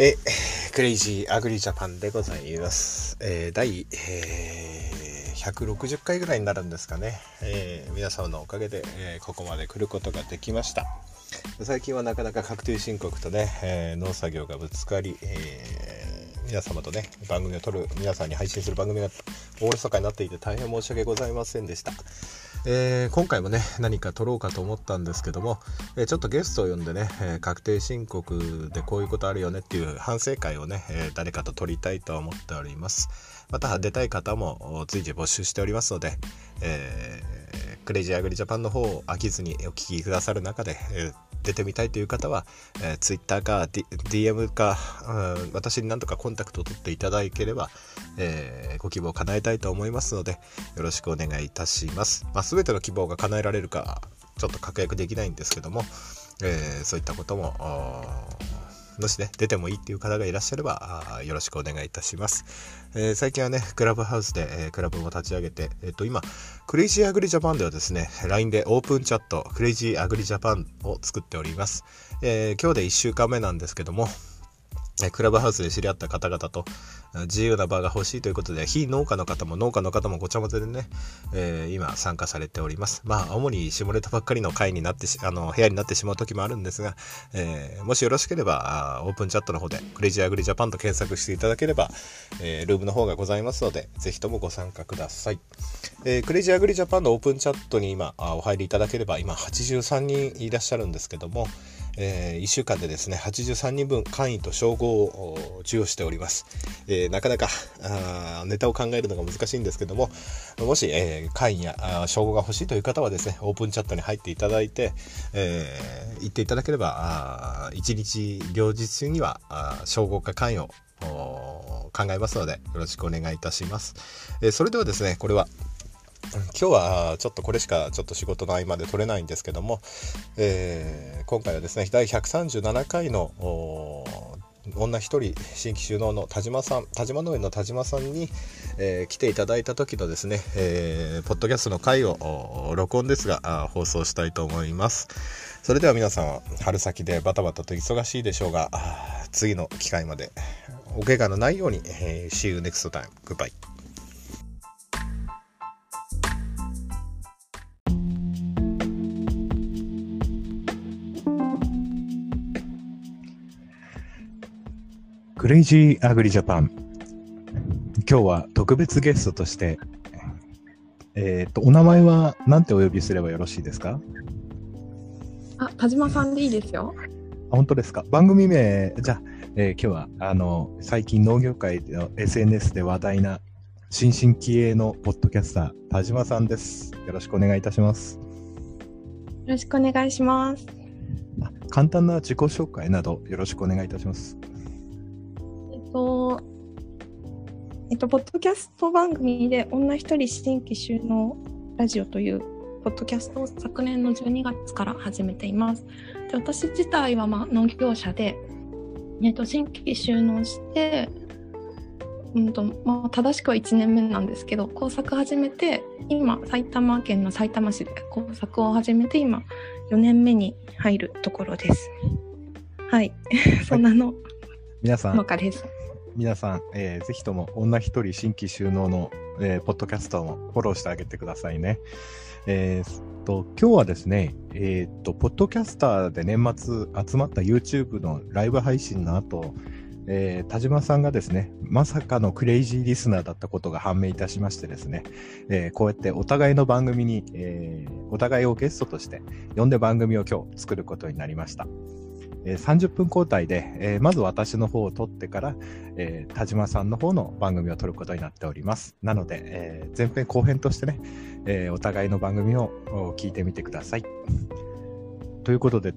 えクレイジーアグリジャパンでございます。えー、第、えー、160回ぐらいになるんですかね。えー、皆様のおかげで、えここまで来ることができました。最近はなかなか確定申告とね、え農作業がぶつかり、え皆様とね、番組を撮る、皆さんに配信する番組がおろそかになっていて大変申し訳ございませんでした。えー、今回もね何か撮ろうかと思ったんですけども、えー、ちょっとゲストを呼んでね、えー、確定申告でこういうことあるよねっていう反省会をね、え誰かと撮りたいと思っております。また出たい方も随時募集しておりますので、えクレイジーアグリジャパンの方を飽きずにお聞きくださる中で、え出てみたいという方は、えー、Twitter か、D、m か、うん、私に何とかコンタクトを取っていただければ、えー、ご希望を叶えたいと思いますのでよろしくお願いいたします。まあ、全ての希望が叶えられるかちょっと確約できないんですけども、えー、そういったことももしね、出てもいいっていう方がいらっしゃれば、よろしくお願いいたします。えー、最近はね、クラブハウスで、えー、クラブも立ち上げて、えっ、ー、と、今、クレイジーアグリジャパンではですね、LINE でオープンチャット、クレイジーアグリジャパンを作っております。え今日で1週間目なんですけども、クラブハウスで知り合った方々と自由な場が欲しいということで、非農家の方も農家の方もごちゃ混ぜでね、えー、今参加されております。まあ、主に下ネタばっかりの会になってあの、部屋になってしまう時もあるんですが、えー、もしよろしければ、オープンチャットの方で、クレイジーアグリジャパンと検索していただければ、えー、ルームの方がございますので、ぜひともご参加ください。え、クレイジーアグリジャパンのオープンチャットに今、お入りいただければ、今83人いらっしゃるんですけども、えー、1週間でですね83人分会員と称号を授与しております、えー、なかなかあネタを考えるのが難しいんですけどももし、えー、会員や称号が欲しいという方はですねオープンチャットに入っていただいて、えー、言っていただければ1日両日中には称号か会員を考えますのでよろしくお願いいたします、えー、それではですねこれは今日はちょっとこれしかちょっと仕事の合間で取れないんですけども、えー、今回はですね第137回の女一人新規収納の田島さん田島農園の田島さんに、えー、来ていただいた時のですね、えー、ポッドキャストの回を録音ですが放送したいと思いますそれでは皆さん春先でバタバタと忙しいでしょうが次の機会までお怪我のないように、えー、See you next time. Goodbye. クレイジーアグリジャパン。今日は特別ゲストとして、えっ、ー、と、お名前は何てお呼びすればよろしいですか？あ、田島さんでいいですよ。あ本当ですか？番組名、じゃあ、えー、今日は、あの、最近農業界の SNS で話題な新進気鋭のポッドキャスター、田島さんです。よろしくお願いいたします。よろしくお願いします。簡単な自己紹介などよろしくお願いいたします。と、えっと、ポッドキャスト番組で女一人新規収納ラジオというポッドキャストを昨年の12月から始めています。で私自体はまあ農業者で、えっと、新規収納して、うんとまあ、正しくは1年目なんですけど工作始めて今埼玉県の埼玉市で工作を始めて今4年目に入るところです。はい、そんなの皆さん農家です。皆さん、えー、ぜひとも女一人新規収納の、えー、ポッドキャストもフォローしてあげてくださいね。えー、と、今日はですね、えー、っと、ポッドキャスターで年末集まった YouTube のライブ配信の後、えー、田島さんがですね、まさかのクレイジーリスナーだったことが判明いたしましてですね、えー、こうやってお互いの番組に、えー、お互いをゲストとして呼んで番組を今日作ることになりました。えー、30分交代で、えー、まず私の方を撮ってから、えー、田島さんの方の番組を撮ることになっております。なので、え前編後編としてね、えお互いの番組を聞いてみてください。ということで、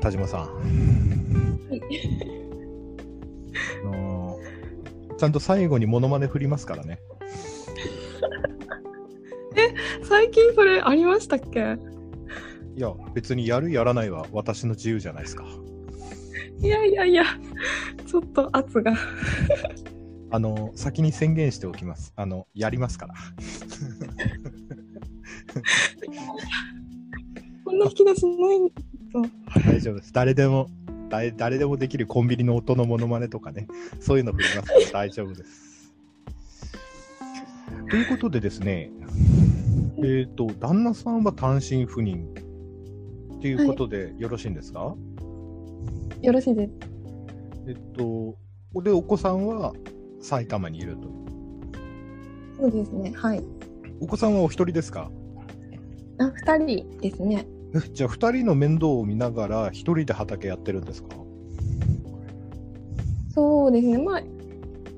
田島さん。はい。あのちゃんと最後にモノマネ振りますからね。え、最近それありましたっけ？いや、別にやるやらないは私の自由じゃないですか。いやいやいや、ちょっと圧が。あの、先に宣言しておきます。あの、やりますから。こんな引き出しないんだ大丈夫です。誰でも、誰誰でもできるコンビニの音のモノマネとかね、そういうの振りますから 大丈夫です。ということでですね、えっ、と、旦那さんは単身赴任っていうことでよろしいんですか、よろしいです。えっと、で、お子さんは埼玉にいると。そうですね。はい。お子さんはお一人ですか？あ、二人ですね。えじゃあ、二人の面倒を見ながら、一人で畑やってるんですか？そうですね。まあ、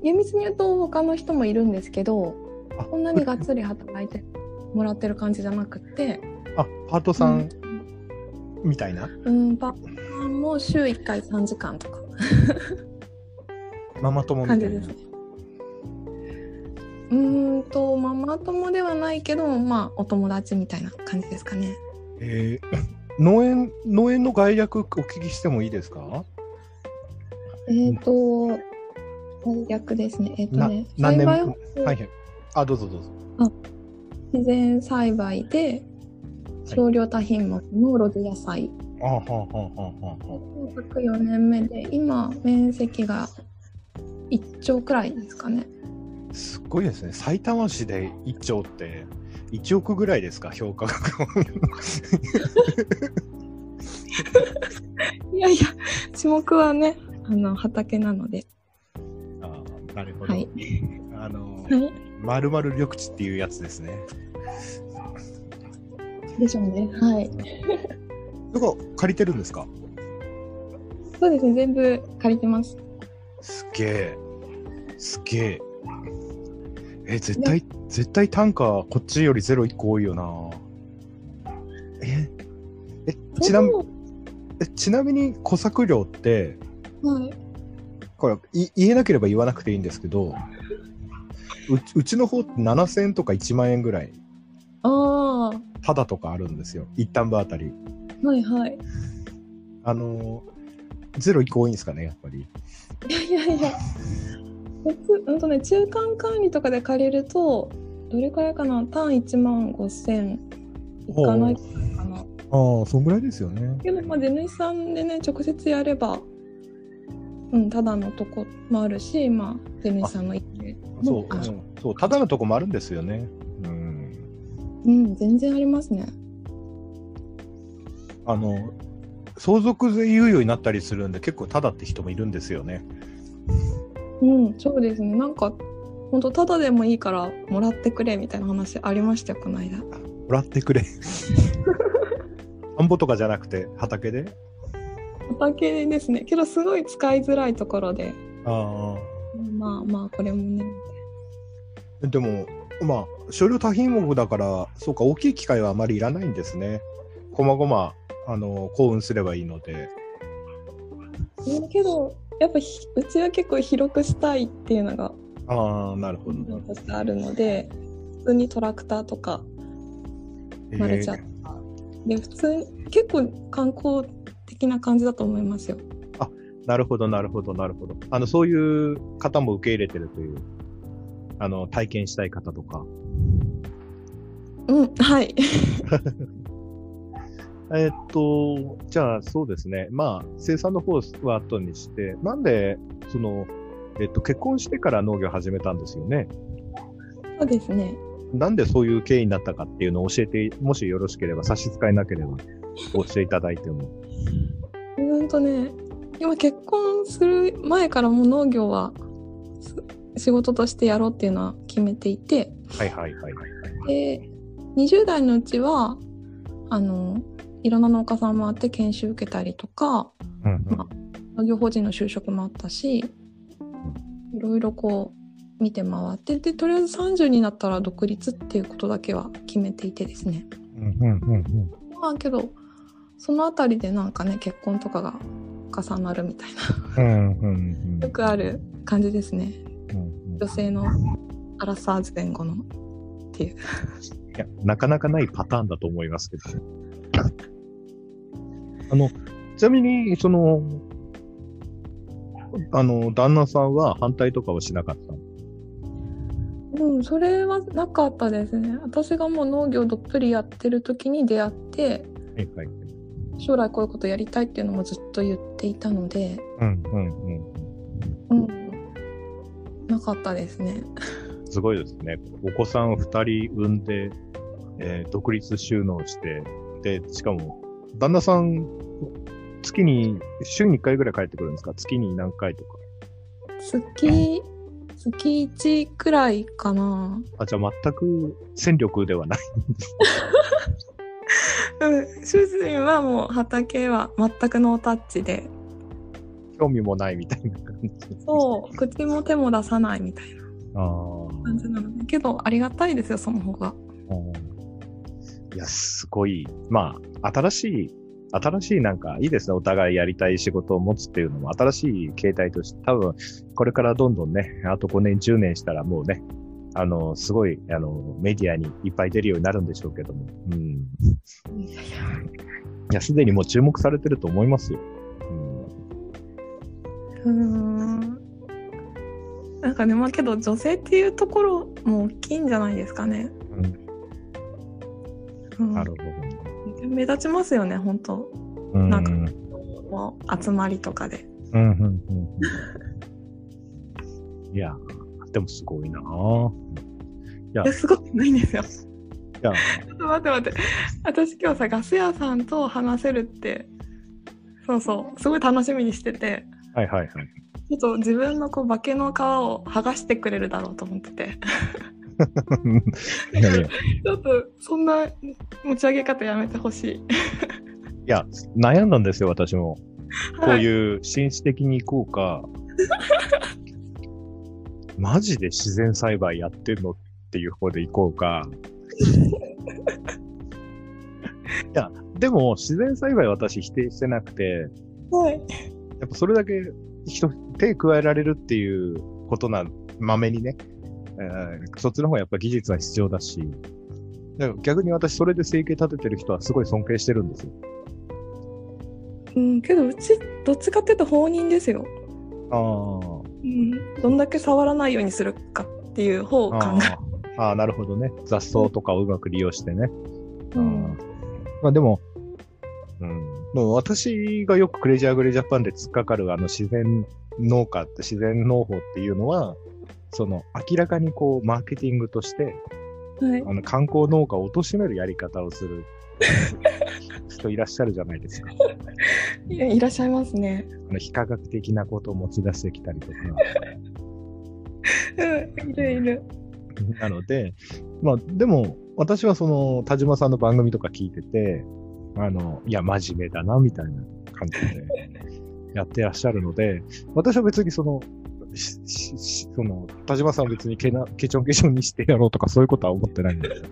厳密に言うと他の人もいるんですけど、あそんなにがっつり働いてもらってる感じじゃなくて、あ、パートさんみたいな、うん、パートも週1回3時間とかママ友みたいな感じですね。うーんと、ママ友ではないけど、まあ、お友達みたいな感じですかね。えー 農園、農園の概略お聞きしてもいいですか？えっ、と、逆ですね。えっ、となね、何年？栽培はいはい。あ、どうぞどうぞ。自然栽培で少量多品目の露地野菜。あはあはあはあはあ。4年目で、今、面積が1兆くらいですかね。すっごいですね。埼玉市で1兆って1億ぐらいですか、評価額。いやいや、種目はね、あの、畑なので。あーなるほど。はい。あの、はい。まるまる緑地っていうやつですね。でしょうね。はい。だから借りてるんですか？そうですね。全部借りてます。すげえ。すげえ。え、絶対、絶対単価こっちよりゼロ1個多いよな。え、え、ちなみそうえちなみに小作料って、はい。これい言えなければ言わなくていいんですけど、ううちの方って7000円とか1万円ぐらい、ああ、ただとかあるんですよ。一旦部あたり。はいはい。あのー、ゼロ1個多いんですかね、やっぱり。いやいやいや。別うんとね、中間管理とかで借りると、どれくらいかな？単1万5千いかないかな。ああ、そんぐらいですよね。けど、まあ、地主さんでね、直接やれば、うん、ただのとこもあるし、まあ、地主さんの家そう、あうんそう、ただのとこもあるんですよね。うん。うん、全然ありますね。あの、相続税猶予になったりするんで、結構ただって人もいるんですよね。うん、そうですね。なんか、本当ただでもいいからもらってくれみたいな話ありましたよ、この間。もらってくれ。田んぼとかじゃなくて、畑で？畑ですね。けど、すごい使いづらいところで、あまあまあ、これもね。あ。でも、まあ、少量多品目だから、そうか、大きい機械はあまりいらないんですね。こまごま、あの、幸運すればいいので。うんけど、やっぱひうちは結構広くしたいっていうのがああ、なるほど。としてあるので、普通にトラクターとかマルチャえとか、で普通に結構観光的な感じだと思いますよ。ーなるほど、なるほど、なるほど。あの、そういう方も受け入れてるという、あの、体験したい方とか。うん、はい。えっと、じゃあそうですね。まあ、生産の方は後にして、なんで、その、えっと、結婚してから農業始めたんですよね？そうですね。なんでそういう経緯になったかっていうのを教えて、もしよろしければ、差し支えなければ、お教えいただいても。うんとね、今結婚する前からもう農業はす仕事としてやろうっていうのは決めていて、はいはいはいはい。で、20代のうちは、あの、いろんな農家さんもあって研修受けたりとか、うんうんま農業法人の就職もあったし、いろいろこう見て回って、で、とりあえず30になったら独立っていうことだけは決めていてですね。うんうんうんうんまあけど、そのあたりでなんかね、結婚とかが重なるみたいな、うんうんよくある感じですね。うんうん女性のアラサー前後のっていう。いや、なかなかないパターンだと思いますけど。あの、ちなみに、その、あの、旦那さんは反対とかはしなかったの？うん、それはなかったですね。私がもう農業どっぷりやってる時に出会って、はいはい。将来こういうことやりたいっていうのもずっと言っていたので、うんうんうん。うん、なかったですね。すごいですね。お子さん2人産んで、えー独立収納して、で、しかも、旦那さん、月に、週に1回ぐらい帰ってくるんですか？月に何回とか。月、月1くらいかな。あ、じゃあ全く戦力ではない。うん、主人はもう畑は全くノータッチで、興味もないみたいな感じ。そう、口も手も出さないみたいな。感じなので、けどありがたいですよ、その方が。いや、すごい。まあ、新しい、新しいなんか、いいですね。お互いやりたい仕事を持つっていうのも、新しい形態として、多分、これからどんどんね、あと5年、10年したらもうね、あの、すごい、あの、メディアにいっぱい出るようになるんでしょうけども。うん。いや、すでにもう注目されてると思いますよ。うん。うーん。なんかね、まあけど女性っていうところも大きいんじゃないですかね。うん、なるほど。目立ちますよね、本当うん。なんかもう集まりとかで。うん、うん、うん。いや、でもすごいなぁ。いや、すごくないんですよ。いや、ちょっと待って待って。私今日さ、ガス屋さんと話せるって、そうそう、すごい楽しみにしてて、はいはいはい。ちょっと自分のこう化けの皮を剥がしてくれるだろうと思ってて。いやいや、ちょっとそんな持ち上げ方やめてほしい。いや、悩んだんですよ、私も。こうう。いう紳士的に行こうか、マジで自然栽培やってんのっていう方で行こうか。いや、でも自然栽培は私否定してなくて、はい。やっぱそれだけ人、手加えられるっていうことな、まめにね、えーそっちの方がやっぱ技術は必要だし、だから逆に私それで生計立ててる人はすごい尊敬してるんですよ。うん、けどうちどっちかっていうと放任ですよ。あうん。どんだけ触らないようにするかっていう方を考あーあー、なるほどね。雑草とかをうまく利用してね。え。うん。まあでも、うん。でも私がよくクレイジーアグリジャパンで突っかかるあの自然農家って自然農法っていうのは、その明らかにこうマーケティングとして、はい。あの観光農家を貶めるやり方をする 人いらっしゃるじゃないですか。いやいらっしゃいますね。あの非科学的なことを持ち出してきたりとか。うん、いるいる。なので、まあでも私はその田島さんの番組とか聞いてて、あの、いや、真面目だな、みたいな感じでやってらっしゃるので、私は別にその、その、田島さんを別にケなケチョンケチョンにしてやろうとかそういうことは思ってないんですよ。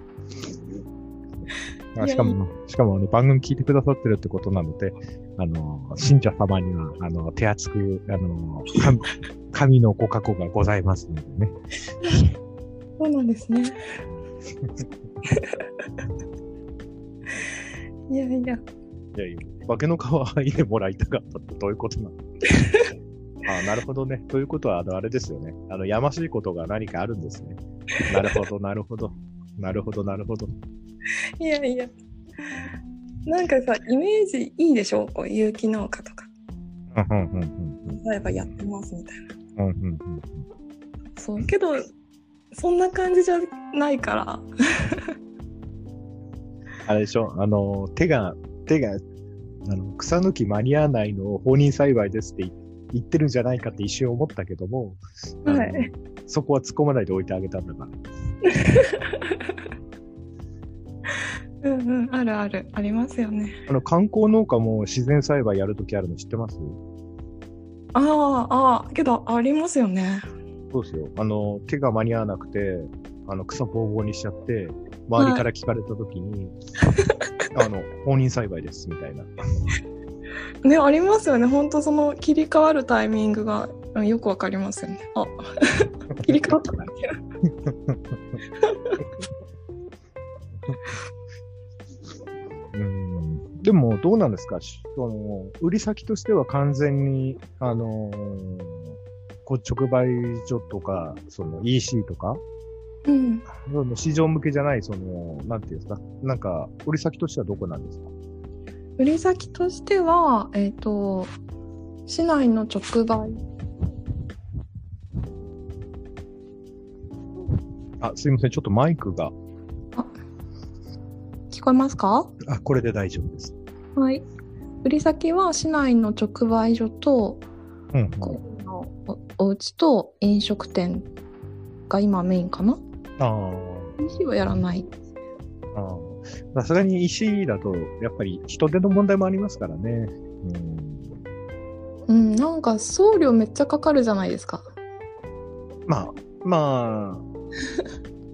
あしかも、しかもあの番組聞いてくださってるってことなので、あの、信者様には、あの、手厚く、あの、神神のご加護がございますのでね。そうなんですね。いやいや。いやいや、化けの皮剥いでもらいたかったってどういうことなの？あなるほどね。ということは、あの、あれですよね。あの、やましいことが何かあるんですね。なるほど、なるほど。なるほど、なるほど。いやいや。なんかさ、イメージいいでしょ？こう有機農家とか。うん、うん、うん、例えばやってますみたいな。うん。うん、うん、うん。そう。けど、そんな感じじゃないから。あれでしょ？あの、手が、手が、あの、草抜き間に合わないのを放任栽培ですって言言ってるんじゃないかって一瞬思ったけども、はいそこは突っ込まないで置いてあげたんだから。うんうん、あるある。ありますよね。あの、観光農家も自然栽培やるときあるの知ってます？ああ、ああ、けどありますよね。そうですよ。あの、手が間に合わなくて、あの、草ぼうぼうにしちゃって、周りから聞かれたときに、あの、放任栽培です、みたいな。ね、ありますよね。本当その切り替わるタイミングがうんよくわかりますよね。あ、切り替わったな。うん。でも、どうなんですか？しその、売り先としては完全に、あのー直売所とか、その EC とか、うん。市場向けじゃない、その、なんていうんですか、なんか、売り先としてはどこなんですか？売り先としては、えっ、と、市内の直売。あ、すいません。ちょっとマイクが。聞こえますか？あ、これで大丈夫です。はい。売り先は市内の直売所と、うん、個人のおお家と飲食店が今メインかな？ああ。?EC はやらない。ああさすがに石だと、やっぱり人手の問題もありますからね。うん、うん、なんか送料めっちゃかかるじゃないですか。まあ、まあ、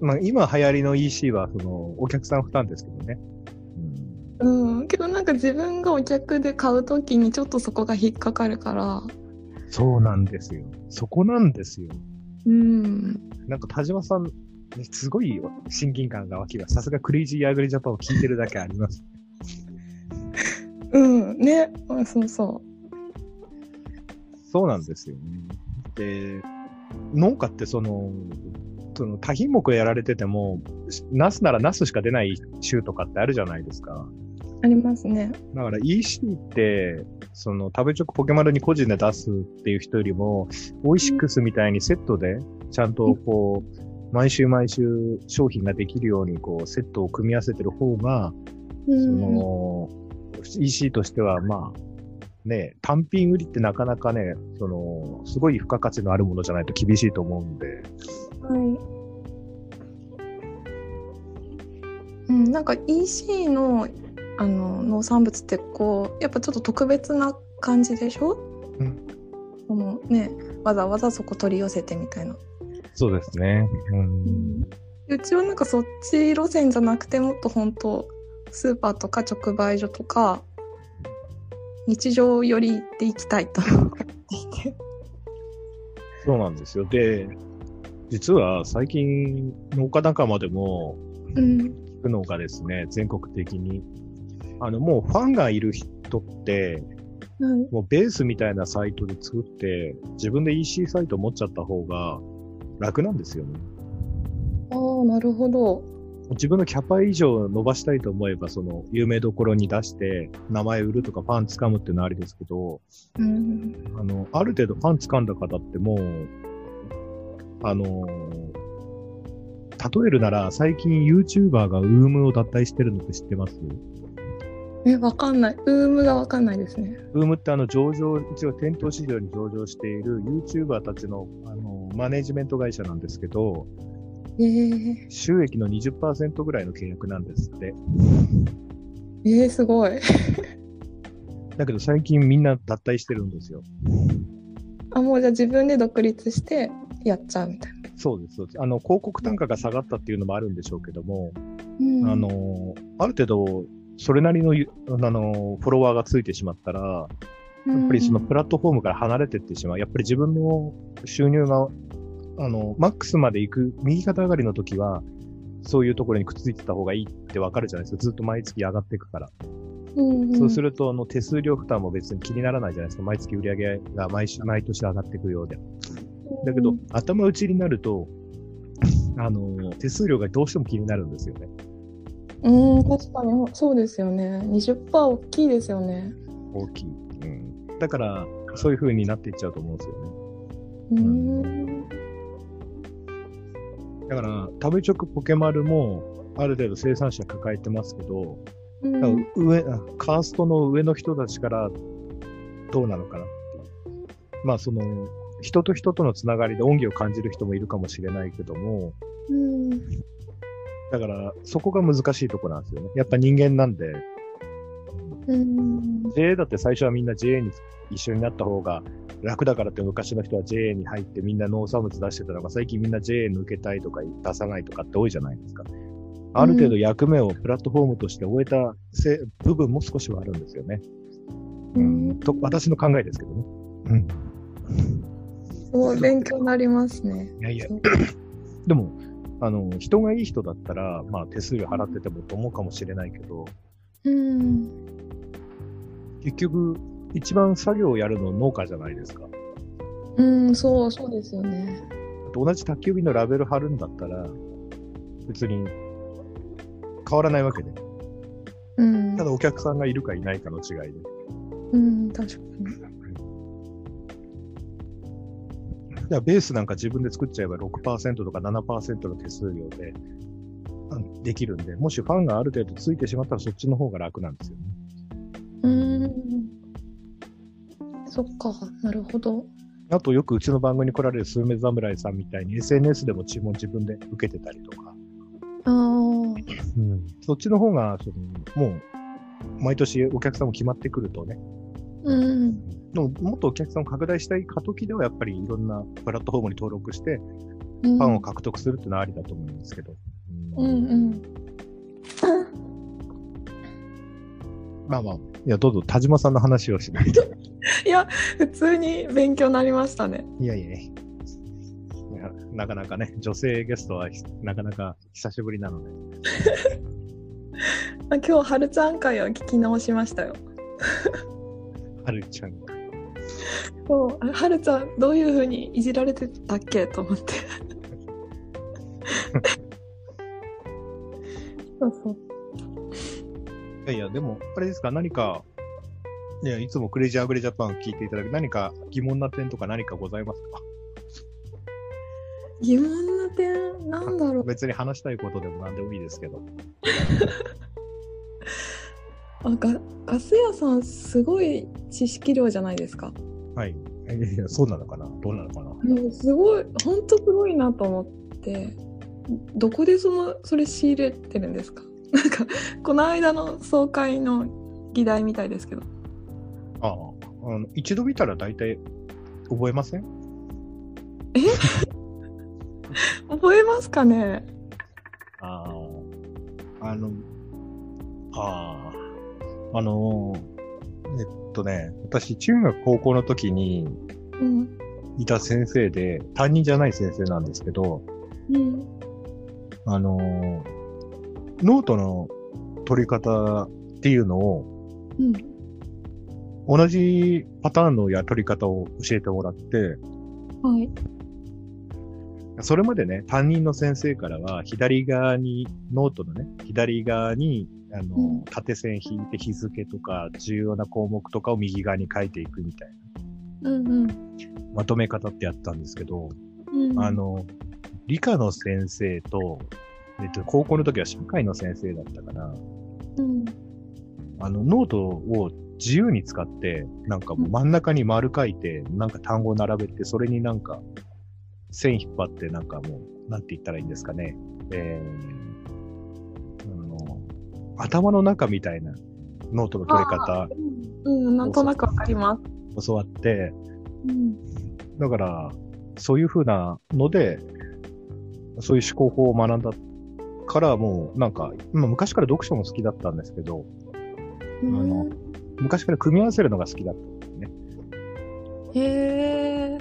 まあ、今流行りの EC は、その、お客さん負担ですけどね。うん、けどなんか自分がお客で買うときにちょっとそこが引っかかるから、そうなんですよ。そこなんですよ。うん。なんか田島さん、すごい親近感が湧きが、さすがクレイジーアグリジャパンを聞いてるだけあります。うん、ね、あそうそそうなんですよね。で、農家ってその、その多品目やられてても、ナスならナスしか出ない州とかってあるじゃないですか。う。ありますね。だから EC って、その食べチョクポケマルに個人で出すっていう人よりも、オイシックスみたいにセットで、ちゃんとこう、毎週毎週商品ができるようにこう、セットを組み合わせてる方が、そうん。の、EC としてはまあ、ね、単品売りってなかなかね、その、すごい付加価値のあるものじゃないと厳しいと思うんで、はい。うん、なんか EC のあの農産物ってこうやっぱちょっと特別な感じでしょ？うん。そのねわざわざそこ取り寄せてみたいな。そうですね。うん。うちはなんかそっち路線じゃなくてもっと本当スーパーとか直売所とか日常寄りで行きたいと思っていて。そうなんですよ。で、実は最近農家仲間でも、うん。聞くのがですね、全国的に。あの、もうファンがいる人って、はい。もうベースみたいなサイトで作って、自分で EC サイト持っちゃった方が楽なんですよね。ああ、なるほど。自分のキャパ以上伸ばしたいと思えば、その、有名どころに出して、名前売るとかファン掴むっていうのはありですけど、うん。あの、ある程度ファン掴んだ方ってもう、あの、例えるなら、最近 YouTuber が UM を脱退してるのって知ってます？え、わかんない。ウームがわかんないですね。UM ってあの上場、一応店頭市場に上場している YouTuber たちのあのマネジメント会社なんですけど、えー、収益の20%ぐらいの契約なんですって。えー、すごい。だけど最近みんな脱退してるんですよ。あ、もうじゃあ自分で独立してやっちゃうみたいな。そうです、そうです。あの、広告単価が下がったっていうのもあるんでしょうけども、うん、あの、ある程度、それなりのゆ、あの、フォロワーがついてしまったら、やっぱりそのプラットフォームから離れていってしまう。やっぱり自分の収入が、あの、マックスまで行く、右肩上がりの時は、そういうところにくっついてた方がいいってわかるじゃないですか。ずっと毎月上がっていくから。うんうん、そうすると、あの、手数料負担も別に気にならないじゃないですか。毎月売り上げが毎週、毎年上がっていくようで。だけど、頭打ちになると、あの、手数料がどうしても気になるんですよね。うん、うん、確かにそうですよね。20%大きいですよね。大きい。うん。だから、そういう風になっていっちゃうと思うんですよね。うん。だから、食べチョクポケマルも、ある程度生産者抱えてますけど、うん上、あカーストの上の人たちからどうなのかなっていう。まあ、その、人と人とのつながりで恩義を感じる人もいるかもしれないけども、うん。だから、そこが難しいところなんですよね。やっぱ人間なんで、うん。JA だって最初はみんな JA に一緒になった方が楽だからって昔の人は JA に入ってみんな農産物出してたのが最近みんな JA 抜けたいとか出さないとかって多いじゃないですか。ある程度役目をプラットフォームとして終えたせ部分も少しはあるんですよね。うんと私の考えですけどね。うん。すごい勉強になりますね。いやいや。でも、あの、人がいい人だったら、まあ手数料払っててもと思うかもしれないけど、うん。結局、一番作業をやるの農家じゃないですか。うん、そう、そうですよね。同じ宅急便のラベル貼るんだったら、別に変わらないわけで。うん。ただお客さんがいるかいないかの違いで。うん、確かに。じゃあベースなんか自分で作っちゃえば6%とか7%の手数料でうんできるんで、もしファンがある程度ついてしまったらそっちの方が楽なんですよね。うん。そっか、なるほど。あとよくうちの番組に来られるスーメ侍さんみたいに SNS でも注文自分で受けてたりとか、ああ。うん、そっちの方がそのもう毎年お客さんも決まってくるとね、うん。でももっとお客さんを拡大したい過渡期ではやっぱりいろんなプラットフォームに登録してフファンを獲得するっていうのはありだと思うんですけど。うんうん。まあまあ、いや、どうぞ田島さんの話をしないと。いや、普通に勉強になりましたね。いやいやいやなかなかね、女性ゲストはひなかなか久しぶりなので。あ今日、はるちゃん会を聞き直しましたよ。はるちゃん。そう、あはるちゃん、どういうふうにいじられてたっけと思って。そうそう。いやいや、でも、あれですか、何か、いや、いつもクレイジーアグレジャパンを聞いていただく何か疑問な点とか何かございますか？疑問な点、なんだろう。別に話したいことでも何でもいいですけど。あガガス屋さん、すごい知識量じゃないですか。はい。いやいや、そうなのかな？どうなのかな？もうすごい、ほんとすごいなと思って、どこでその、それ仕入れてるんですか？なんか、この間の総会の議題みたいですけど。あああの、一度見たら大体覚えません？覚えますかね？ああ、あの、ああ、あの、えっとね、私、中学高校の時にうん。いた先生で、担任じゃない先生なんですけど、うん。あの、ノートの取り方っていうのを、うん。同じパターンのや取り方を教えてもらって、はい。それまでね、担任の先生からは、左側に、ノートのね、左側に、あの、うん縦線引いて日付とか、重要な項目とかを右側に書いていくみたいうんうん。な、まとめ方ってやったんですけど、うん、あの、理科の先生と、えっと、高校の時は社会の先生だったから、うん。あの、ノートを自由に使って、なんかもう真ん中に丸書いて、なんか単語を並べて、それになんか線引っ張って、なんかもう、なんて言ったらいいんですかね。えー、あの、頭の中みたいなノートの取り方うん、うん、なんとなくわかります。教わって、うん。だから、そういう風なので、そういう思考法を学んだから、もう、なんか、まあ、昔から読書も好きだったんですけど、うのん、昔から組み合わせるのが好きだったんですね。へえ。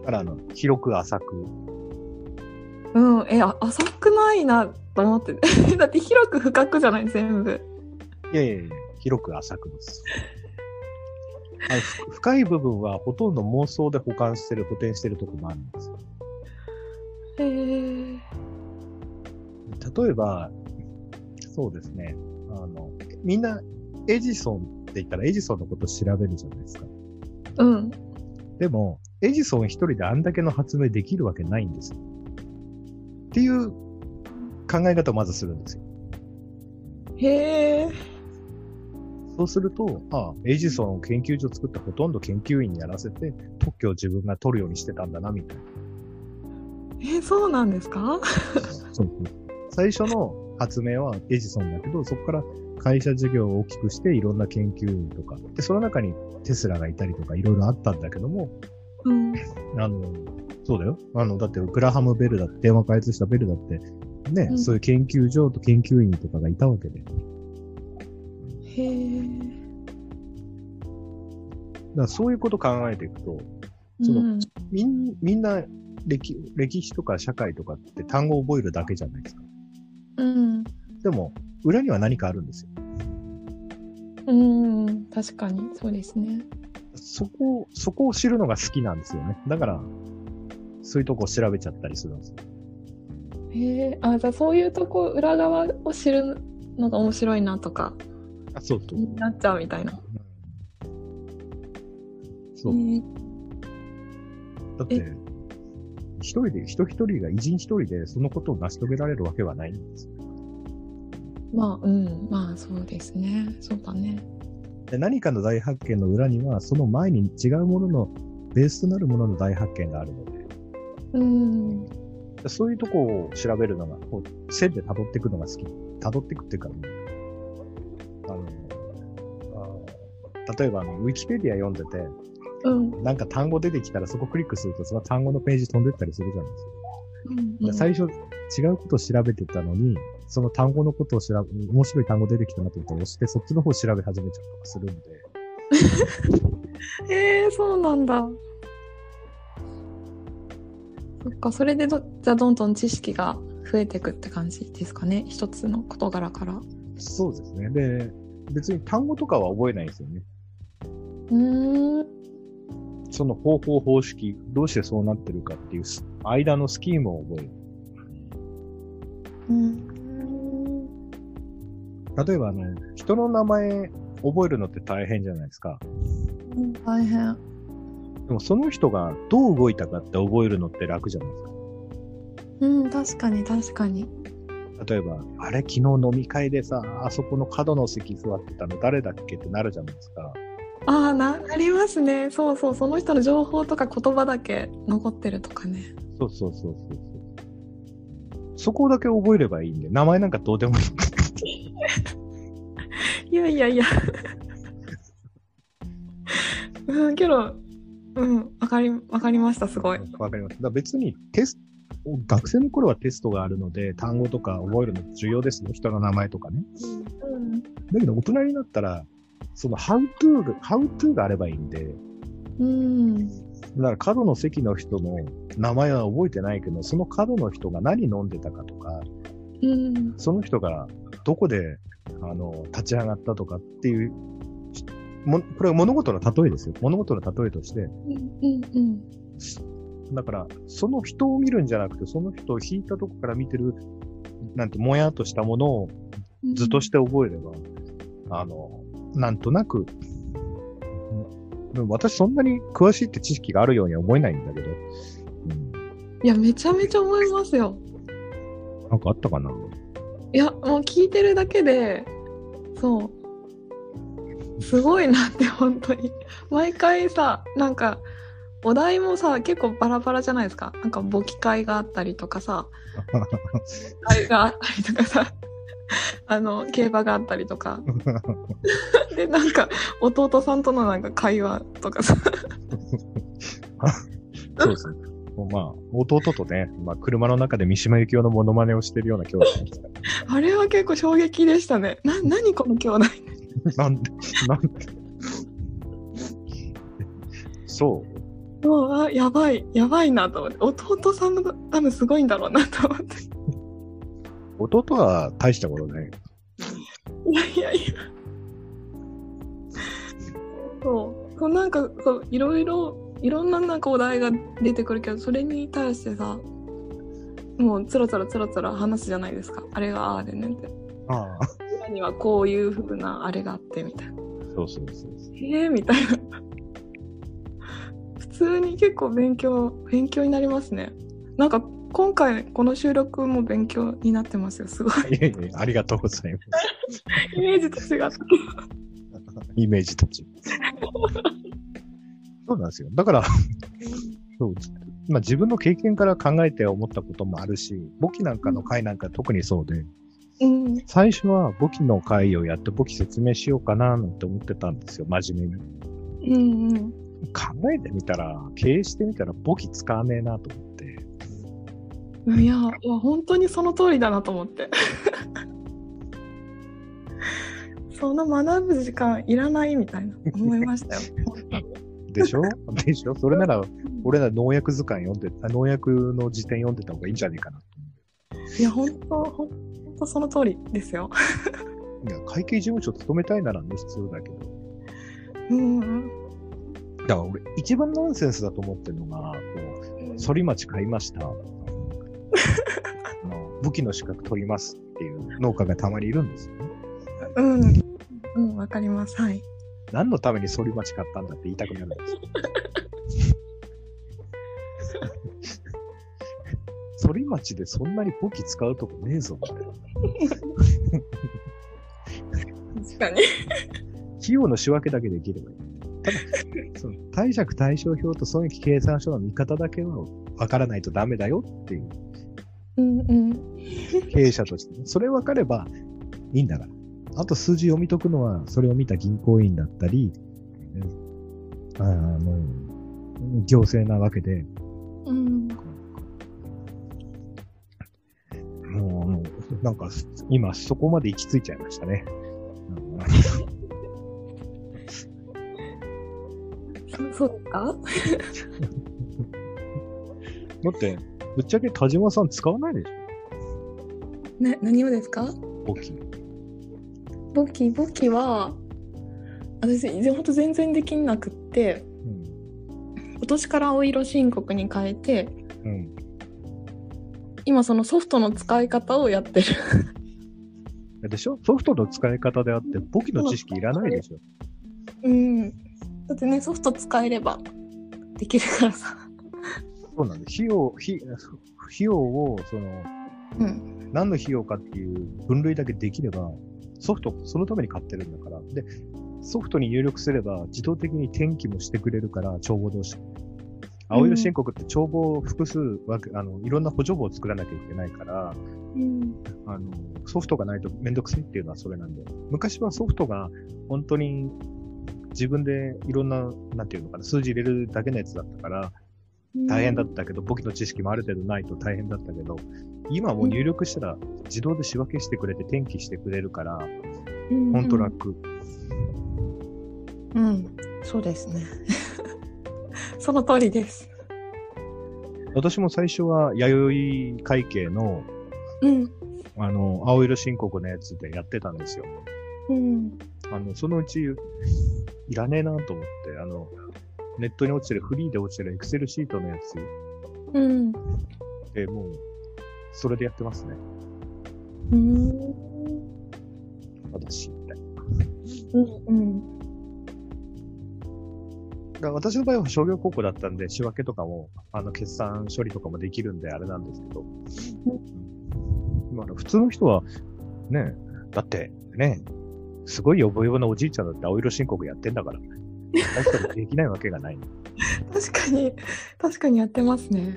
だから、あの、広く浅く、うん、え、あ浅くないなと思って。だって広く深くじゃない、全部。いやいやいや、広く浅くです。あのふ 深い部分はほとんど妄想で保管してる、補填してるところもあるんですよ。へえ。例えば、そうですね、あの、みんなエジソンって言ったらエジソンのこと調べるじゃないですか。うん。でも、エジソン一人であんだけの発明できるわけないんですよ。っていう考え方をまずするんですよ。へえ。そうすると、ああ、エジソンを研究所作ってほとんど研究員にやらせて、特許を自分が取るようにしてたんだな、みたいな。え、そうなんですか？そう最初の発明はエジソンだけど、そこから会社事業を大きくしていろんな研究員とか、で、その中にテスラがいたりとかいろいろあったんだけども、うん。あの、そうだよ。あの、だってグラハム・ベルだって、電話開発したベルだって、ね、うんそういう研究所と研究員とかがいたわけで。へえ。らそういうこと考えていくと、そのうん。みんみんな歴歴史とか社会とかって単語を覚えるだけじゃないですか。うん。でも、裏には何かあるんですよ。うん。確かに、そうですね。そこを、そこを知るのが好きなんですよね。だから、そういうとこを調べちゃったりするんですよ。へえ、あ、じゃあそういうとこ、裏側を知るのが面白いなとか、あそうそう。になっちゃうみたいな。そう。だって、一人で、人一人が、偉人一人でそのことを成し遂げられるわけはないんですよ。まあ、うん、まあそうですね。そうだね。で何かの大発見の裏には、その前に違うものの、ベースとなるものの大発見があるので、うん。そういうとこを調べるのが、こう線で辿っていくのが好き。辿っていくっていうか、あの、あ例えばあの、ウィキペディア読んでて、うん。なんか単語出てきたらそこクリックすると、その単語のページ飛んでったりするじゃないですか。うん、最初違うことを調べてたのに、その単語のことを調べ、面白い単語出てきたなと思ったら押して、そっちの方を調べ始めちゃうとかするんで。へ えそうなんだ。そっか、それでど、じゃあどんどん知識が増えていくって感じですかね？一つの事柄から。そうですね。で、別に単語とかは覚えないんですよね。うーん。その方法方式、どうしてそうなってるかっていうす間のスキームを覚える。うん。例えばあの、人の名前覚えるのって大変じゃないですか。大変。でもその人がどう動いたかって覚えるのって楽じゃないですか。うん、確かに確かに。例えば、あれ昨日飲み会でさ、あそこの角の席座ってたの誰だっけってなるじゃないですか。ああ、な、ありますね。そうそう、その人の情報とか言葉だけ残ってるとかね。そうそうそうそうそう。そこだけ覚えればいいんで、名前なんかどうでもいい。いやいやいや。うん、けど、うん、わかり、わかりました、すごい。わかります。だ別にテスト、学生の頃はテストがあるので、単語とか覚えるの重要ですよ。人の名前とかね。うん。だけど大人になったら、その how to が、how to があればいいんで、うん。だから角の席の人の名前は覚えてないけど、その角の人が何飲んでたかとか、うん。その人がどこで、あの、立ち上がったとかっていう、もこれは物事の例えですよ。物事の例えとして、うん。うん。だから、その人を見るんじゃなくて、その人を引いたとこから見てる、なんて、もやっとしたものをうん。図として覚えれば、あの、なんとなく、私そんなに詳しいって知識があるようには思えないんだけど、うん、いや、めちゃめちゃ思いますよ。なんかあったかな？いや、もう聞いてるだけで、そう。すごいなって、本当に。毎回さ、なんか、お題もさ、結構バラバラじゃないですか。なんか簿記会があったりとかさ、会があったりとかさ、あの、競馬があったりとか。で、なんか、弟さんとのなんか会話とかさ。そうですね。まあ、弟とね、まあ、車の中で三島由紀夫のモノマネをしてるような兄弟ですかあれは結構衝撃でしたね。な、何この兄弟。ら。なんで、なんで。そう。もう、あ、やばい、やばいなと思って。弟さんも多分すごいんだろうなと思って。弟は大したことない。いやいやいや。そう。そうなんか、そう、いろいろ、いろんななんかお題が出てくるけど、それに対してさ、もうつらつらつらつら話すじゃないですか。あれがああでねって。ああ。裏にはこういう風なあれがあってみたいな。そうそうそうそう。えー、みたいな。普通に結構勉強、勉強になりますね。なんか今回この収録も勉強になってますよ。すごい。いやいやありがとうございます。イメージと違った。イメージたち。そうなんですよ。だから、そうまあ、自分の経験から考えて思ったこともあるし、簿記なんかの回なんか特にそうで、うん。最初は簿記の回をやって簿記説明しようかななんて思ってたんですよ、真面目に。うんうん。考えてみたら、経営してみたら簿記使わねえなと思って。いや、本当にその通りだなと思って。そんな学ぶ時間いらないみたいな思いましたよ。でしょ？でしょ？それなら、俺ら農薬図鑑読んで、あ農薬の辞典読んでた方がいいんじゃねえかなといや、本当、本当その通りですよ。いや、会計事務所勤めたいならね、必要だけど。うんうん。だから俺、一番ナンセンスだと思ってるのが、こう、反町買いました。武器の資格取りますっていう農家がたまにいるんですよね。うん。うん、わかります。はい。何のために反町買ったんだって言いたくなるんですよ。反町でそんなに武器使うとこねえぞみたいな。確かに。費用の仕分けだけできればいい。ただ、その貸借対照表と損益計算書の見方だけは分からないとダメだよっていううんうん。経営者としてね。それ分かればいいんだから。あと数字読み解くのは、それを見た銀行員だったり、うんあの、行政なわけで、うん。もう、なんか、今そこまで行き着いちゃいましたね。うん そそうか？だって、ぶっちゃけ田島さん使わないでしね、何をですか？ょ大きい。簿記、簿記は、私、ほんと全然できなくって、うん。今年から青色申告に変えて、うん。今そのソフトの使い方をやってる。でしょ？ソフトの使い方であって、簿記の知識いらないでしょうん。だってね、ソフト使えればできるからさ。そうなんです。費用、費費用を、その、うん。何の費用かっていう分類だけできれば、ソフト、そのために買ってるんだから。で、ソフトに入力すれば自動的に転記もしてくれるから、帳簿同士。青色申告って帳簿を複数わけ、あの、いろんな補助簿を作らなきゃいけないから、うん。あの、ソフトがないとめんどくさいっていうのはそれなんで。昔はソフトが本当に自分でいろんな、なんていうのかな、数字入れるだけのやつだったから、大変だったけど、簿記の知識もある程度ないと大変だったけど、今はもう入力したら自動で仕分けしてくれて転記してくれるから、うん。ほんと楽。うん。そうですね。その通りです。私も最初は弥生会計の、うん。あの、青色申告のやつでやってたんですよ。うん。あの、そのうち、いらねえなと思って、あの、ネットに落ちてる、フリーで落ちてるエクセルシートのやつうん。でもう、それでやってますね。うん。私みたいな。うん。うん。私の場合は商業高校だったんで、仕分けとかも、あの、決算処理とかもできるんで、あれなんですけど。まあ、普通の人は、ね、だって、ね、すごいヨボヨボなおじいちゃんだって青色申告やってんだから、できないわけがない。確かに、確かにやってますね。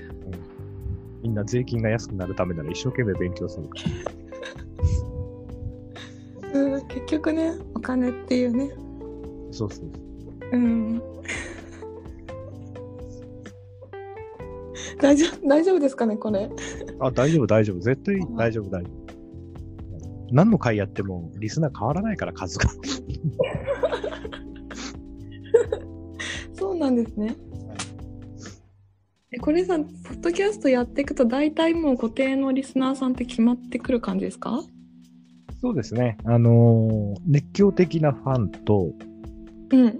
みんな税金が安くなるためなら一生懸命勉強するから。うん、結局ね、お金っていうね。そうそうそう。うん。大丈夫、大丈夫ですかね、これ。あ、大丈夫、大丈夫。絶対大丈夫、大丈夫。何の回やっても、リスナー変わらないから、数が。なんですね。え、これさ、ポッドキャストやっていくと、大体もう固定のリスナーさんって決まってくる感じですか？そうですね。あのー熱狂的なファンと、うん。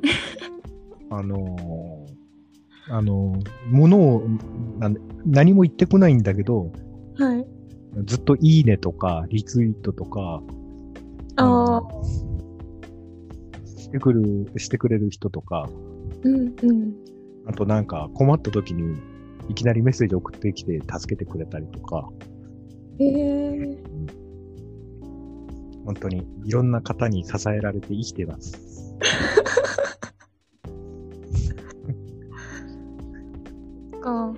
あのーあのーものをなん何も言ってこないんだけど、はい。ずっといいねとか、リツイートとか、ああ、してくる、してくれる人とか、うんうん。あとなんか困った時にいきなりメッセージ送ってきて助けてくれたりとか、へえ本当にいろんな方に支えられて生きてます。か。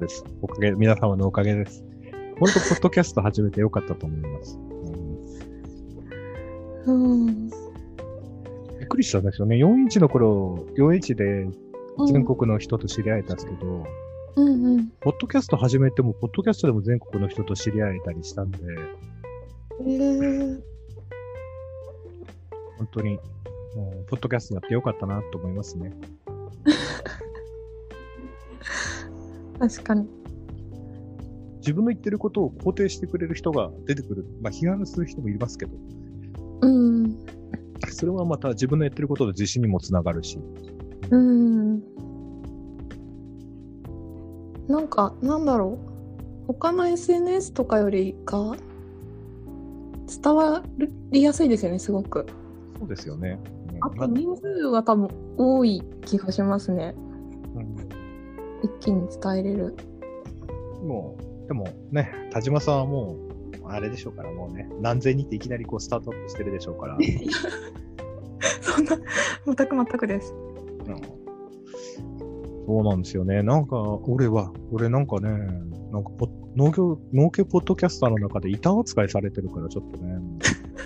です。おかげ、皆様のおかげです。本当、ポッドキャスト始めてよかったと思います。うんうん。びっくりしたんですよね。41の頃、41で全国の人と知り合えたんですけど、うんうん。ポッドキャスト始めても、ポッドキャストでも全国の人と知り合えたりしたんで、へえ本当に、もうポッドキャストやってよかったなと思いますね。確かに。自分の言ってることを肯定してくれる人が出てくる。まあ、批判する人もいますけど、うん。それはまた自分のやってることの自信にもつながるし、うん。なんか、なんだろ他の SNS とかよりか伝わりやすいですよね、すごく。そうですよね。あと人数は多分多い気がしますね。うん一気に伝えれる。もう、でもね、田島さんはもう、あれでしょうから、もうね、何千人っていきなりこうスタートアップしてるでしょうから。そんな、全く全くです。うんそうなんですよね。なんか、俺は、俺なんかね、なんかポ、農業、農系ポッドキャスターの中で板扱いされてるから、ちょっとね、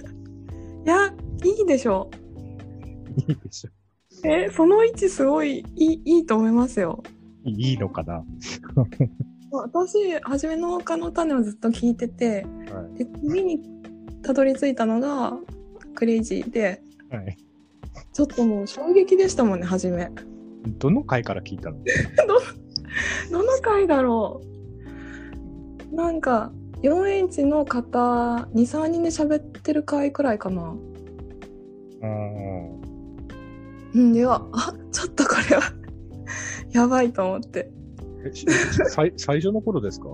いや、いいでしょいいでしょ。う。え、その位置すごいいいいいと思いますよ。いいのかな？私、初めの丘の種をずっと聞いてて、はい。で、次にたどり着いたのがクレイジーで、はい。ちょっともう衝撃でしたもんね、初め。どの回から聞いたの？どの回だろう？なんか、4インチの方、2、3人で喋ってる回くらいかな。うん。うん、では、あ、ちょっとこれは、やばいと思って。最最初の頃ですか？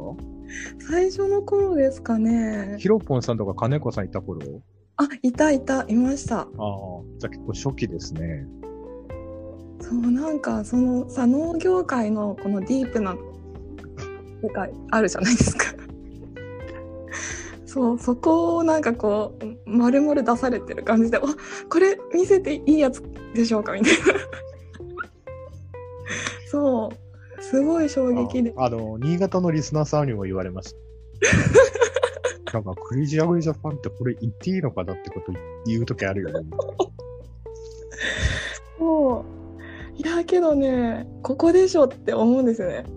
最初の頃ですかね。ヒロポンさんとか金子さんいた頃？あ、いたいた、いました。ああ、じゃあ結構初期ですね。そう、なんか、そのさ、農業界のこのディープな世界あるじゃないですか。そう、そこをなんかこう、丸々出されてる感じで、わ、これ見せていいやつでしょうかみたいな。そう、すごい衝撃で。ああの、新潟のリスナーさんにも言われました。なんか、クレイジーアグリジャパンってこれ言っていいのかなってこと言うときあるよね。そう。いや、けどね、ここでしょって思うんですよね。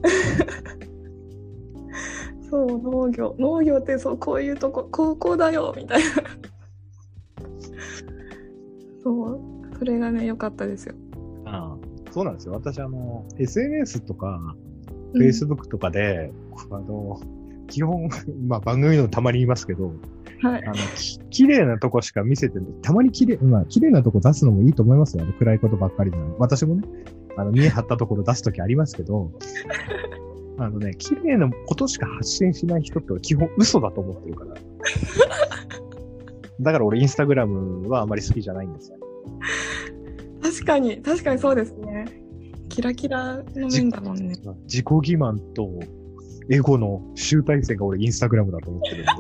そう、農業。農業ってそう、こういうとこ、高校だよ、みたいな。そう、それがね、良かったですよ。ああそうなんですよ。私、あの、SNS とか、うん Facebook とかで、あの、基本、まあ番組でもたまに言いますけど、はいあ。の、き綺麗なとこしか見せてない。たまに綺麗、まあ綺麗なとこ出すのもいいと思いますよ。あの暗いことばっかりなので。私もね、あの、見え張ったところ出すときありますけど、あのね、綺麗なことしか発信しない人って基本嘘だと思ってるから。だから俺インスタグラムはあまり好きじゃないんですよ。確かに、確かにそうですね。キラキラの面だもんね。自己欺瞞とエゴの集大成が俺インスタグラムだと思ってるんで。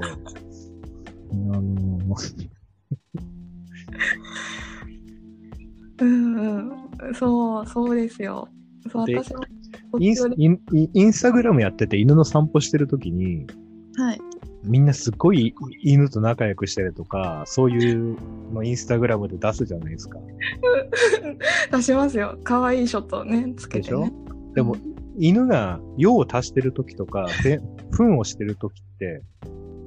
あのうんうん。そう、そうですよ。そう、で私も。インスインインインスタグラムやってて犬の散歩してるときに、はい。みんなすっごい犬と仲良くしてるとか、そういうのインスタグラムで出すじゃないですか。出しますよ。可愛いショットね、つけでしてょ？ね。でも、犬が用を足してるときとか、で、糞をしてるときって、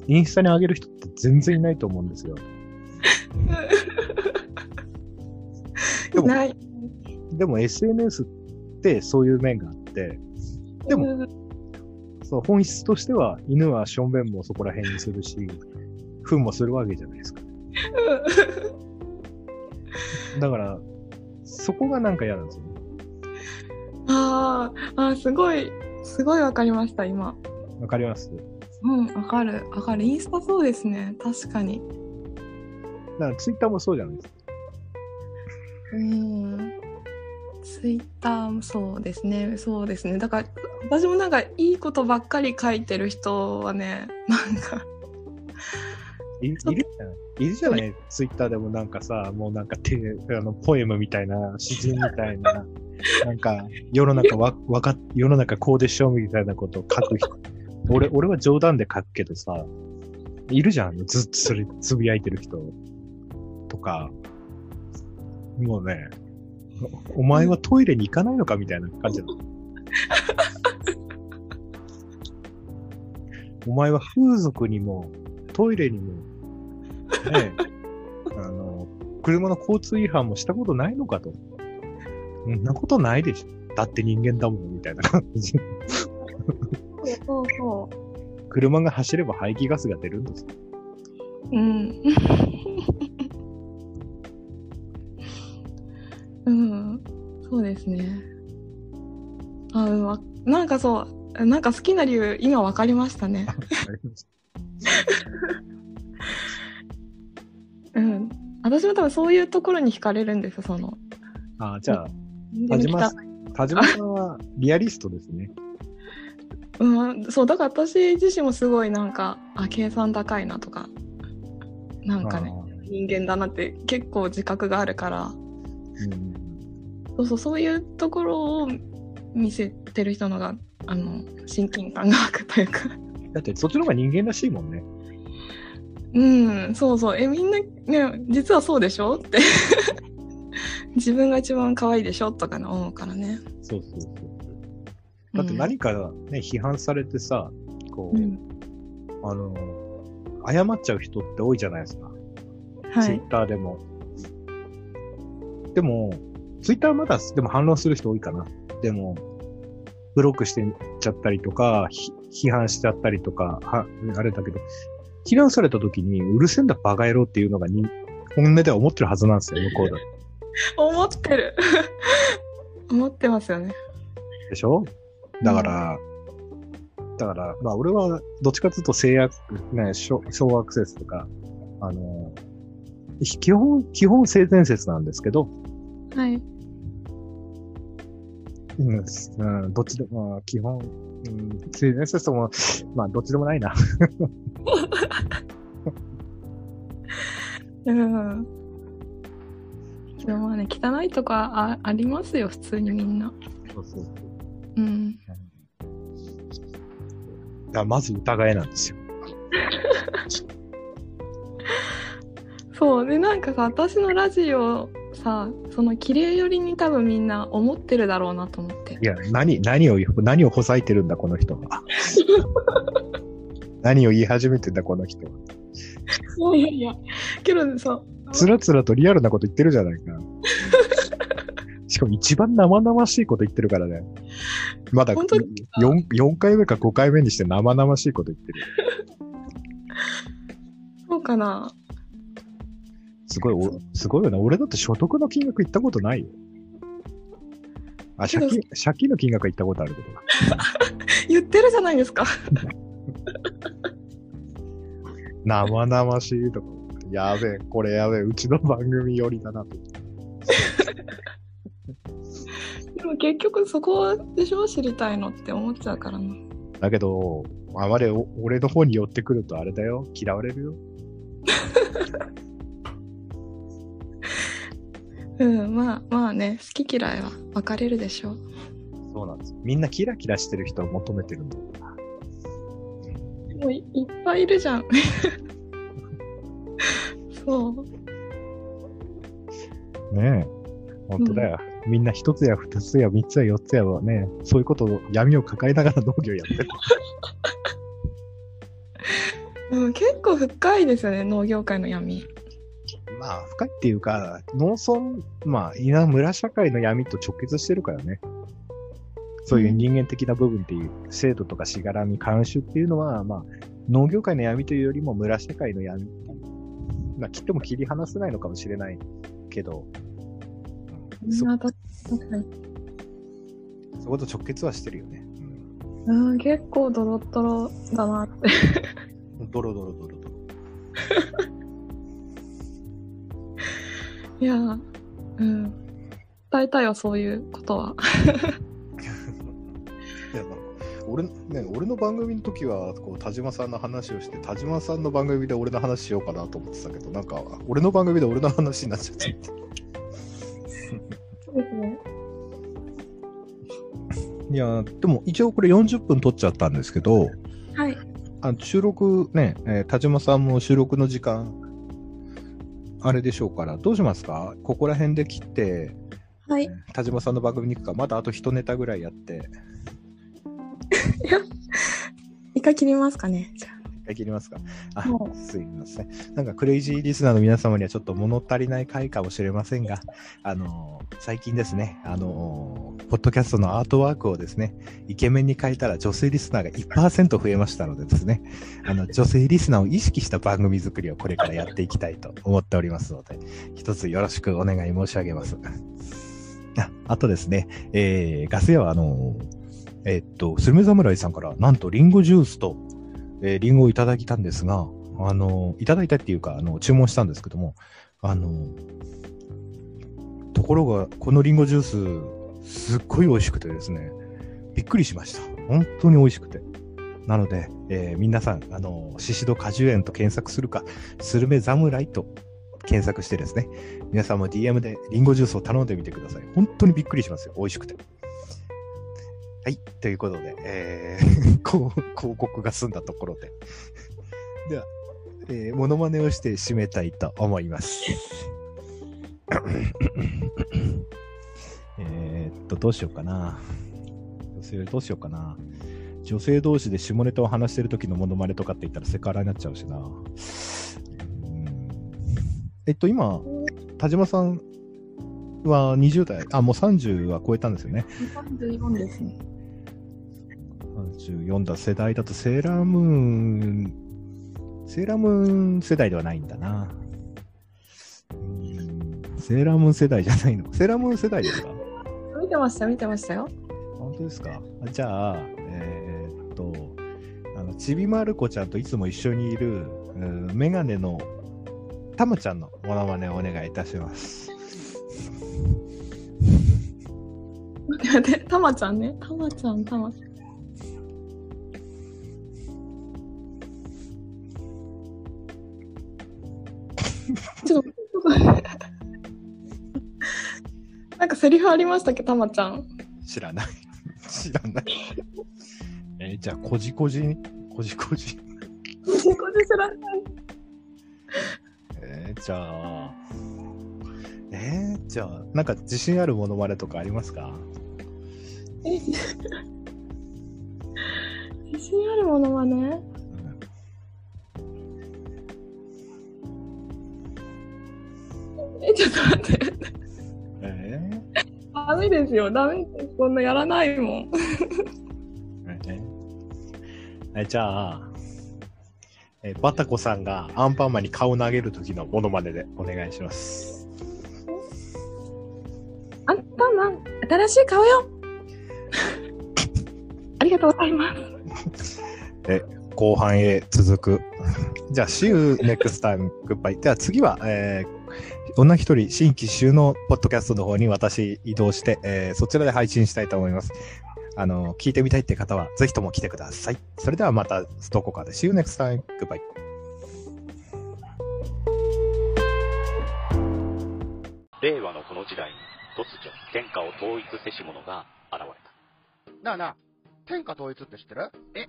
インスタに上げる人って全然いないと思うんですよ。でもない。でも SNS ってそういう面があって、でもうんそう本質としては犬はしょんべんもそこら辺にするし、糞もするわけじゃないですか。だから、そこがなんか嫌なんですよね。あーあー、すごい、すごいわかりました、今。わかりますうん、わかる、わかる。インスタそうですね、確かに。だからツイッターもそうじゃないですか。うん。ツイッターもそうですね、そうですね。だから、私もなんかいいことばっかり書いてる人はね、なんか、いいるじゃない。いるじゃない。ツイッターでもなんかさ、もうなんかてあのポエムみたいな、詩人みたいな、なんか世の中わ、わかっ、世の中こうでしょみたいなことを書く人。俺、俺は冗談で書くけどさ、いるじゃん、ずっとそれつぶやいてる人とか、もうね、おお前はトイレに行かないのかみたいな感じなの。お前は風俗にも、トイレにも、ねえ、あの、車の交通違反もしたことないのかと。そんなことないでしょ。だって人間だもん、みたいな感じ。そうそうそ車が走れば排気ガスが出るんですよ。う。うん。うん、そうですね。あ、うんわなんかそう、なんか好きな理由、今分かりましたね。うん。私も多分そういうところに惹かれるんですよ、その。あじゃあ、田田島田島さんはリアリストですね。うん、そう、だから私自身もすごいなんか、あ、計算高いなとか、なんかね、人間だなって結構自覚があるから、うんそうそう、そういうところを見せてる人のが、あの、親近感が湧くというか。だってそっちの方が人間らしいもんね。うん、そうそう。え、みんな、ね、実はそうでしょ？って。自分が一番可愛いでしょ？とかね、思うからね。そうそうそう。だって何かね、批判されてさ、こう、うん。あの、謝っちゃう人って多いじゃないですか。はいツイッ。ターでも。でも、ツイッターはまだ、でも反論する人多いかな。でも、ブロックしてっちゃったりとか、ひ批判しちゃったりとか、は、あれだけど、非難された時に、うるせえんだバカ野郎っていうのがに、本音では思ってるはずなんですよ、向こうだ思ってる。思ってますよね。でしょ？だから、だから、まあ俺はどっちかというと制約、ね、小小アクセスとか、あの、ひ基本、基本性善説なんですけど、はい。うん、うんどっちでも、まあ基本、うん、性善説とも、まあどっちでもないな。うん。でもまあね、汚いとかあありますよ、普通にみんな。そうそう。うん。いや、まず疑えなんですよ。そう。で、なんかさ、私のラジオさ、その綺麗寄りに多分みんな思ってるだろうなと思って。いや、何、何を、何をほざいてるんだ、この人は。何を言い始めてんだ、この人は。いやいや、けどさ、つらつらとリアルなこと言ってるじゃないか。しかも一番生々しいこと言ってるからね。まだ本当 4, 4回目か5回目にして生々しいこと言ってる。そうかな。すごい、おすごいよな。俺だって所得の金額言ったことないよ。あ、借金、借金の金額は言ったことあるけど。言ってるじゃないですか。生々しいとか。やべえ、これやべえ、うちの番組寄りだなと。でも結局そこでしょ知りたいのって思っちゃうからな。だけど、あまりお俺の方に寄ってくるとあれだよ。嫌われるよ。うん、まあまあね、好き嫌いは分かれるでしょう。そうなんです。みんなキラキラしてる人を求めてるんだよ。もういいっぱいいるじゃん。そう。ねえ。本当だよ。みんな一つや二つや三つや四つやはね、そういうことを闇を抱えながら農業やってる。うん、結構深いですよね、農業界の闇。まあ、深いっていうか、農村、まあ、稲村社会の闇と直結してるからね。そういう人間的な部分っていう、制度とかしがらみ、慣習っていうのは、まあ、農業界の闇というよりも村社会の闇っていう。まあ、切っても切り離せないのかもしれないけど、うんそそこと直結はしてるよね。うん、結構ドロッドロだなって。うん、ドロドロドロドロ。いや、うん。伝えたいわ、そういうことは。い やなんか俺ね、俺の番組の時はこう田島さんの話をして田島さんの番組で俺の話しようかなと思ってたけどなんか俺の番組で俺の話になっちゃってそうですね。いやでも一応これ40分撮っちゃったんですけどはい。あ収録ね、えー田島さんも収録の時間あれでしょうからどうしますか？ここら辺で切ってはい。田島さんの番組に行くかまだあと一ネタぐらいやって 一回切りますかね。じゃ一回切りますか？あは、すいません。なんかクレイジーリスナーの皆様にはちょっと物足りない回かもしれませんが、あのー最近ですね、あのーポッドキャストのアートワークをですね、イケメンに変えたら女性リスナーが1%増えましたのでですね、あの、女性リスナーを意識した番組作りをこれからやっていきたいと思っておりますので、一つよろしくお願い申し上げます。ああとですね、えー、ガス屋はあのーえっと、スルメ侍さんから、なんとリンゴジュースと、えーリンゴをいただいたんですが、あの、いただいたっていうか、あの、注文したんですけども、あの、ところが、このリンゴジュース、すっごい美味しくてですね、びっくりしました。本当に美味しくて。なので、えー皆さん、あの、シシド果樹園と検索するか、スルメ侍と検索してですね、皆さんも DM でリンゴジュースを頼んでみてください。本当にびっくりしますよ。美味しくて。はい。ということで、えー 広告が済んだところで。では、えー、モノマネをして締めたいと思います。えーっと、どうしようかな。女性どうしようかな。女性同士で下ネタを話してる時のモノマネとかって言ったらセクハラになっちゃうしな。うんえっと、今、田島さんは20代、あ、もう30は超えたんですよね。34ですね。34だ世代だとセーラームーン、セーラームーン世代ではないんだな。セーラームーン世代じゃないの？セーラームーン世代ですか見てました、見てましたよ。本当ですか？あじゃあ、えーっと、あの、ちびまる子ちゃんといつも一緒にいる、うんメガネのたまちゃんのモノマネをお願いいたします。待って、たまちゃんね。たまちゃん、たまちゃん。なんかセリフありましたっけ、たまちゃん。知らない。知らない。えーじゃあ、こじこじ、こじこじ。こじこじ知らない。えーじゃあ、えーじゃあ、なんか自信あるモノマネとかありますか？え自信あるものはね。え、ちょっと待って。メですよ、ダメです。こんなやらないもん。ーえじゃあ、えーバタコさんがアンパンマンに顔投げる時のモノマネでお願いします。アンパンマン、新しい顔よ ありがとうございます。後半へ続く。じゃあ、See you next time. Goodbye. では次は、えー女一人新規収納ポッドキャストの方に私移動して、えーそちらで配信したいと思います。あの、聞いてみたいって方は、ぜひとも来てください。それではまたどこかで。See you next time. Goodbye. 令和のこの時代に突如天下を統一せし者が現れたなあなあ、天下統一って知ってる？え？